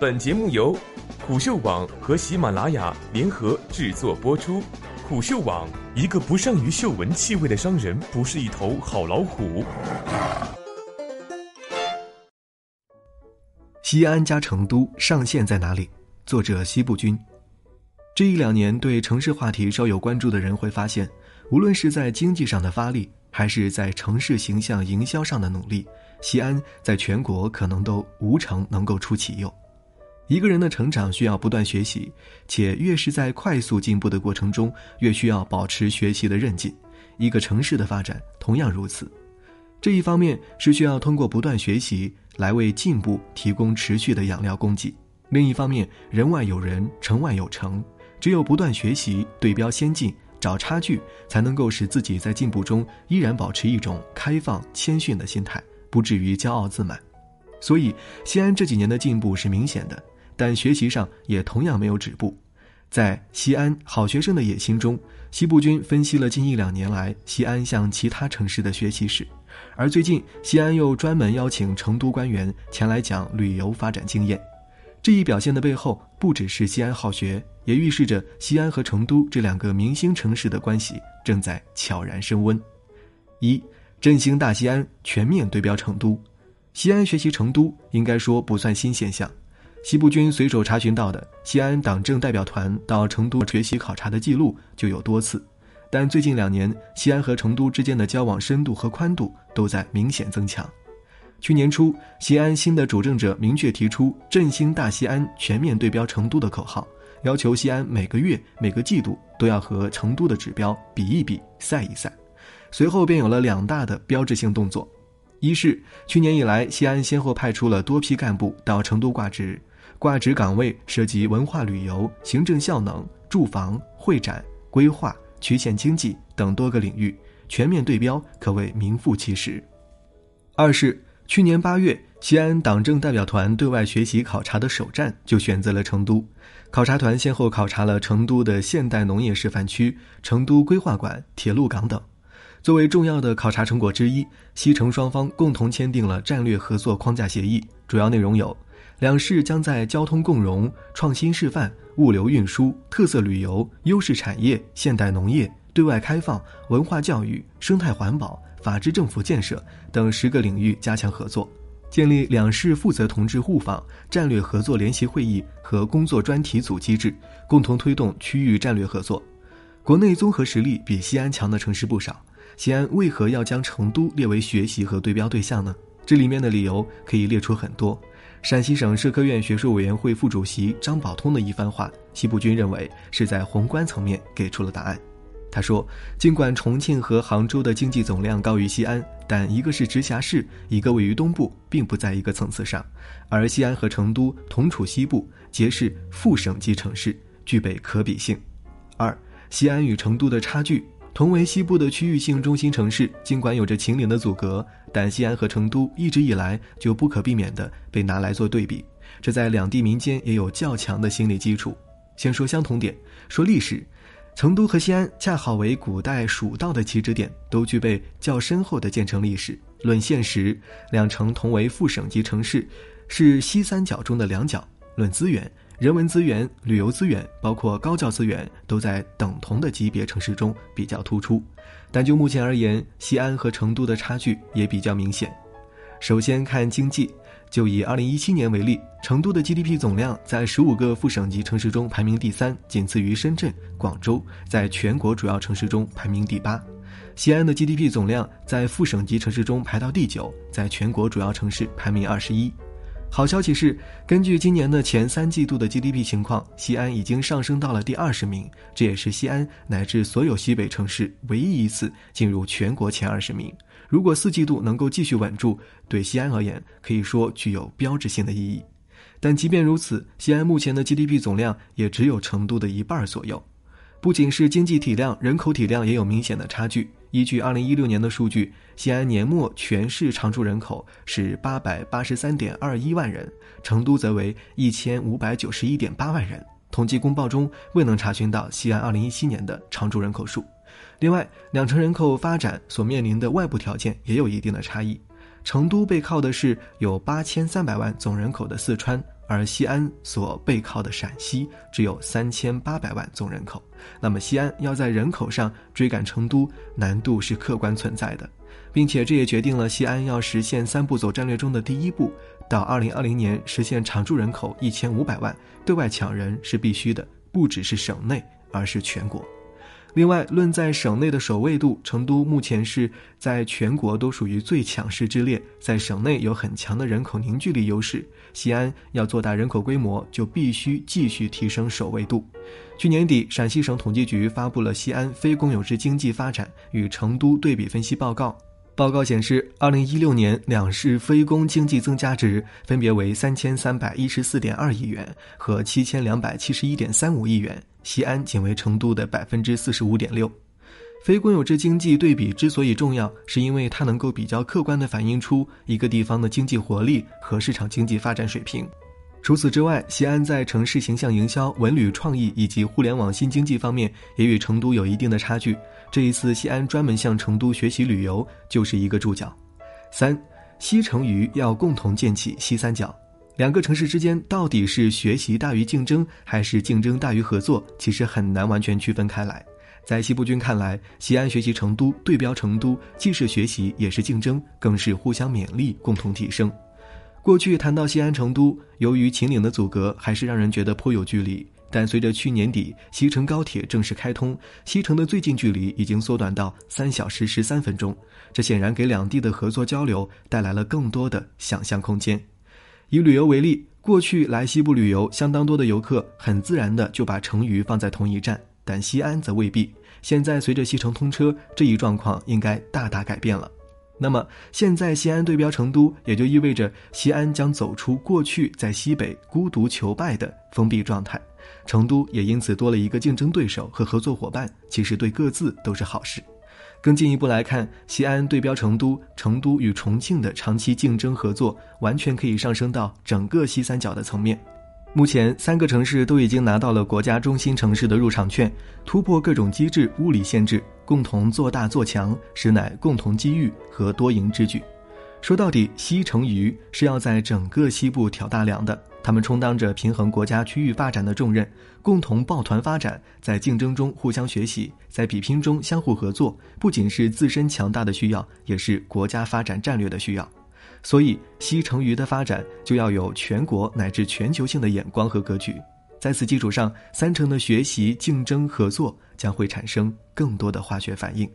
本节目由虎嗅网和喜马拉雅联合制作播出。虎嗅网：一个不善于嗅闻气味的商人，不是一头好老虎。西安加成都上限在哪里？作者西部君。这一两年，对城市话题稍有关注的人会发现，无论是在经济上的发力，还是在城市形象营销上的努力，西安在全国可能都无城能够出其右。一个人的成长需要不断学习，且越是在快速进步的过程中，越需要保持学习的韧劲。一个城市的发展同样如此，这一方面是需要通过不断学习来为进步提供持续的养料供给；另一方面，人外有人，城外有城。只有不断学习、对标先进、找差距，才能够使自己在进步中依然保持一种开放、谦逊的心态，不至于骄傲自满。所以，西安这几年的进步是明显的，但学习上也同样没有止步。在西安好学生的野心中，西部军分析了近一两年来西安向其他城市的学习史，而最近西安又专门邀请成都官员前来讲旅游发展经验。这一表现的背后，不只是西安好学，也预示着西安和成都这两个明星城市的关系正在悄然升温。一振兴大西安，全面对标成都。西安学习成都，应该说不算新现象。西部军随手查询到的西安党政代表团到成都学习考察的记录就有多次，但最近两年，西安和成都之间的交往深度和宽度都在明显增强。去年初，西安新的主政者明确提出“振兴大西安，全面对标成都”的口号，要求西安每个月、每个季度都要和成都的指标比一比、赛一赛。随后便有了两大的标志性动作：一是去年以来，西安先后派出了多批干部到成都挂职，挂职岗位涉及文化旅游、行政效能、住房、会展、规划、区县经济等多个领域，全面对标，可谓名副其实。二是。去年八月，西安党政代表团对外学习考察的首站就选择了成都。考察团先后考察了成都的现代农业示范区、成都规划馆、铁路港等。作为重要的考察成果之一，西城双方共同签订了战略合作框架协议，主要内容有：两市将在交通共融、创新示范、物流运输、特色旅游、优势产业、现代农业、对外开放、文化教育、生态环保。法治政府建设等十个领域加强合作，建立两市负责同志互访战略合作联席会议和工作专题组机制，共同推动区域战略合作。国内综合实力比西安强的城市不少，西安为何要将成都列为学习和对标对象呢？这里面的理由可以列出很多。陕西省社科院学术委员会副主席张宝通的一番话，西部军认为是在宏观层面给出了答案。他说：“尽管重庆和杭州的经济总量高于西安，但一个是直辖市，一个位于东部，并不在一个层次上。而西安和成都同处西部，皆是副省级城市，具备可比性。二，西安与成都的差距，同为西部的区域性中心城市，尽管有着秦岭的阻隔，但西安和成都一直以来就不可避免地被拿来做对比，这在两地民间也有较强的心理基础。先说相同点，说历史。”成都和西安恰好为古代蜀道的起止点，都具备较深厚的建成历史。论现实，两城同为副省级城市，是西三角中的两角。论资源，人文资源、旅游资源，包括高教资源，都在等同的级别城市中比较突出。但就目前而言，西安和成都的差距也比较明显。首先看经济。就以二零一七年为例，成都的 GDP 总量在十五个副省级城市中排名第三，仅次于深圳、广州，在全国主要城市中排名第八。西安的 GDP 总量在副省级城市中排到第九，在全国主要城市排名二十一。好消息是，根据今年的前三季度的 GDP 情况，西安已经上升到了第二十名，这也是西安乃至所有西北城市唯一一次进入全国前二十名。如果四季度能够继续稳住，对西安而言可以说具有标志性的意义。但即便如此，西安目前的 GDP 总量也只有成都的一半左右。不仅是经济体量，人口体量也有明显的差距。依据二零一六年的数据，西安年末全市常住人口是八百八十三点二一万人，成都则为一千五百九十一点八万人。统计公报中未能查询到西安二零一七年的常住人口数。另外，两城人口发展所面临的外部条件也有一定的差异。成都背靠的是有八千三百万总人口的四川，而西安所背靠的陕西只有三千八百万总人口，那么西安要在人口上追赶成都，难度是客观存在的，并且这也决定了西安要实现三步走战略中的第一步，到二零二零年实现常住人口一千五百万，对外抢人是必须的，不只是省内，而是全国。另外，论在省内的首位度，成都目前是在全国都属于最强势之列，在省内有很强的人口凝聚力优势。西安要做大人口规模，就必须继续提升首位度。去年底，陕西省统计局发布了西安非公有制经济发展与成都对比分析报告。报告显示，二零一六年两市非公经济增加值分别为三千三百一十四点二亿元和七千两百七十一点三五亿元，西安仅为成都的百分之四十五点六。非公有制经济对比之所以重要，是因为它能够比较客观地反映出一个地方的经济活力和市场经济发展水平。除此之外，西安在城市形象营销、文旅创意以及互联网新经济方面也与成都有一定的差距。这一次，西安专门向成都学习旅游，就是一个注脚。三，西成渝要共同建起西三角。两个城市之间到底是学习大于竞争，还是竞争大于合作？其实很难完全区分开来。在西部军看来，西安学习成都，对标成都，既是学习，也是竞争，更是互相勉励，共同提升。过去谈到西安成都，由于秦岭的阻隔，还是让人觉得颇有距离。但随着去年底西成高铁正式开通，西成的最近距离已经缩短到三小时十三分钟，这显然给两地的合作交流带来了更多的想象空间。以旅游为例，过去来西部旅游，相当多的游客很自然的就把成渝放在同一站，但西安则未必。现在随着西成通车，这一状况应该大大改变了。那么，现在西安对标成都，也就意味着西安将走出过去在西北孤独求败的封闭状态，成都也因此多了一个竞争对手和合作伙伴，其实对各自都是好事。更进一步来看，西安对标成都，成都与重庆的长期竞争合作，完全可以上升到整个西三角的层面。目前，三个城市都已经拿到了国家中心城市的入场券，突破各种机制、物理限制，共同做大做强，实乃共同机遇和多赢之举。说到底，西成渝是要在整个西部挑大梁的，他们充当着平衡国家区域发展的重任，共同抱团发展，在竞争中互相学习，在比拼中相互合作，不仅是自身强大的需要，也是国家发展战略的需要。所以，西成渝的发展就要有全国乃至全球性的眼光和格局。在此基础上，三城的学习、竞争、合作将会产生更多的化学反应。